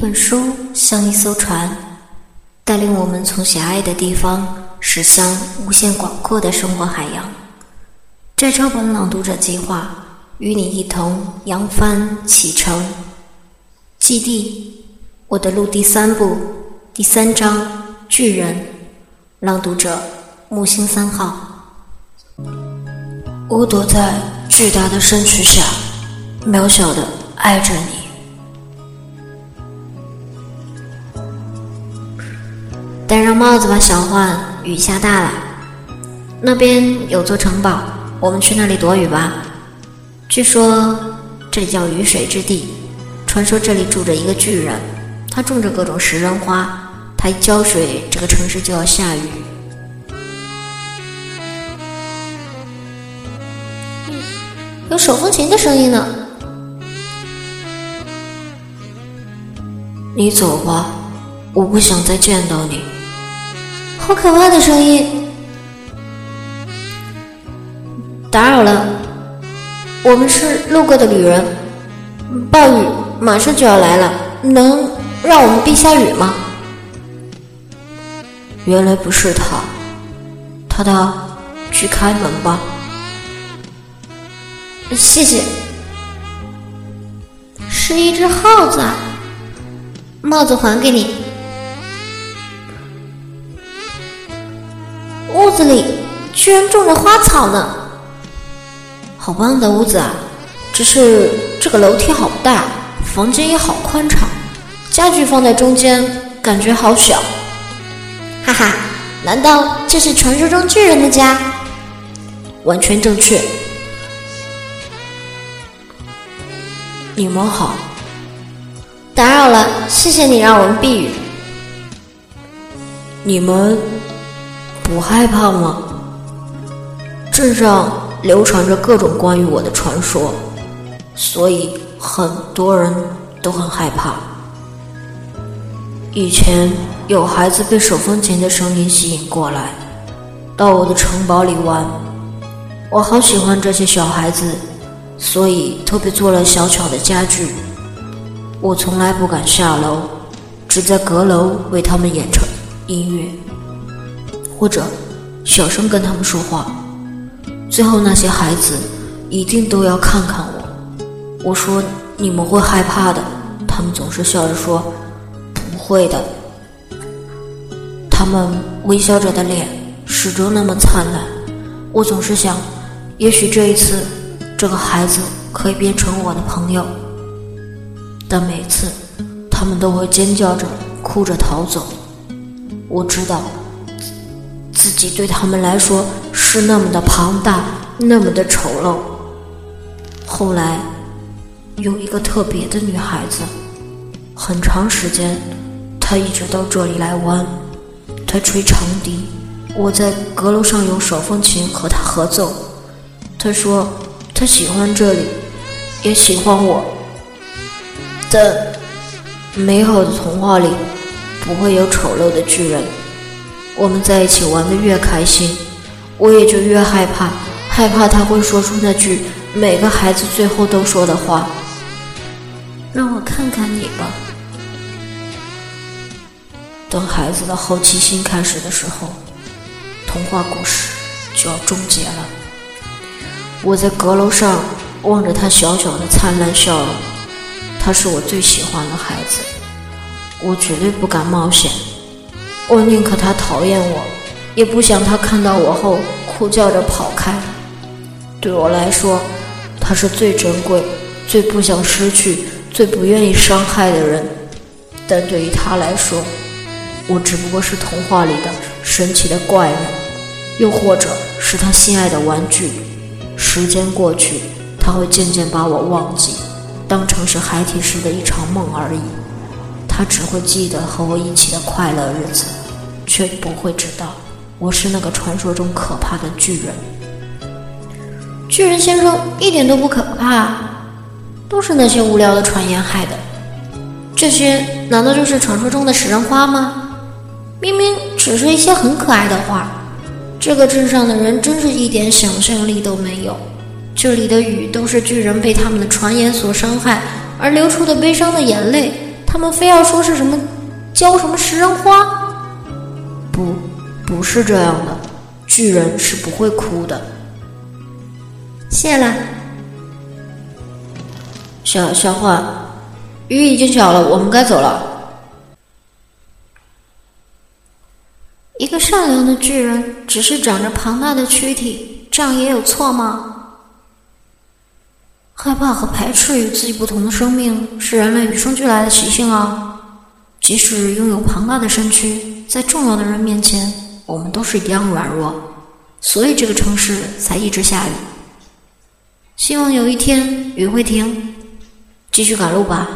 本书像一艘船，带领我们从狭隘的地方驶向无限广阔的生活海洋。摘抄本朗读者计划与你一同扬帆启程。基地，我的路第三部第三章巨人。朗读者木星三号。我躲在巨大的身躯下，渺小的爱着你。戴上帽子吧，小幻，雨下大了。那边有座城堡，我们去那里躲雨吧。据说这里叫雨水之地，传说这里住着一个巨人，他种着各种食人花，他一浇水，这个城市就要下雨。有手风琴的声音呢。你走吧，我不想再见到你。好可怕的声音！打扰了，我们是路过的旅人。暴雨马上就要来了，能让我们避下雨吗？原来不是他，他他，去开门吧。谢谢。是一只耗子，帽子还给你。屋子里居然种着花草呢，好棒的屋子啊！只是这个楼梯好大，房间也好宽敞，家具放在中间，感觉好小。哈哈，难道这是传说中巨人的家？完全正确。你们好，打扰了，谢谢你让我们避雨。你们。不害怕吗？镇上流传着各种关于我的传说，所以很多人都很害怕。以前有孩子被手风琴的声音吸引过来，到我的城堡里玩。我好喜欢这些小孩子，所以特别做了小巧的家具。我从来不敢下楼，只在阁楼为他们演唱音乐。或者小声跟他们说话，最后那些孩子一定都要看看我。我说你们会害怕的，他们总是笑着说不会的。他们微笑着的脸始终那么灿烂。我总是想，也许这一次这个孩子可以变成我的朋友。但每次他们都会尖叫着、哭着逃走。我知道。自己对他们来说是那么的庞大，那么的丑陋。后来，有一个特别的女孩子，很长时间，她一直到这里来玩。她吹长笛，我在阁楼上用手风琴和她合奏。她说她喜欢这里，也喜欢我。但美好的童话里不会有丑陋的巨人。我们在一起玩的越开心，我也就越害怕，害怕他会说出那句每个孩子最后都说的话：“让我看看你吧。”等孩子的好奇心开始的时候，童话故事就要终结了。我在阁楼上望着他小小的灿烂笑容，他是我最喜欢的孩子，我绝对不敢冒险。我宁可他讨厌我，也不想他看到我后哭叫着跑开。对我来说，他是最珍贵、最不想失去、最不愿意伤害的人。但对于他来说，我只不过是童话里的神奇的怪人，又或者是他心爱的玩具。时间过去，他会渐渐把我忘记，当成是孩提时的一场梦而已。他只会记得和我一起的快乐日子。却不会知道，我是那个传说中可怕的巨人。巨人先生一点都不可怕，都是那些无聊的传言害的。这些难道就是传说中的食人花吗？明明只是一些很可爱的花。这个镇上的人真是一点想象力都没有。这里的雨都是巨人被他们的传言所伤害而流出的悲伤的眼泪。他们非要说是什么浇什么食人花？不，不是这样的，巨人是不会哭的。谢了，小小花，雨已经小了，我们该走了。一个善良的巨人，只是长着庞大的躯体，这样也有错吗？害怕和排斥与自己不同的生命是人类与生俱来的习性啊！即使拥有庞大的身躯，在重要的人面前，我们都是一样软弱。所以这个城市才一直下雨。希望有一天雨会停，继续赶路吧。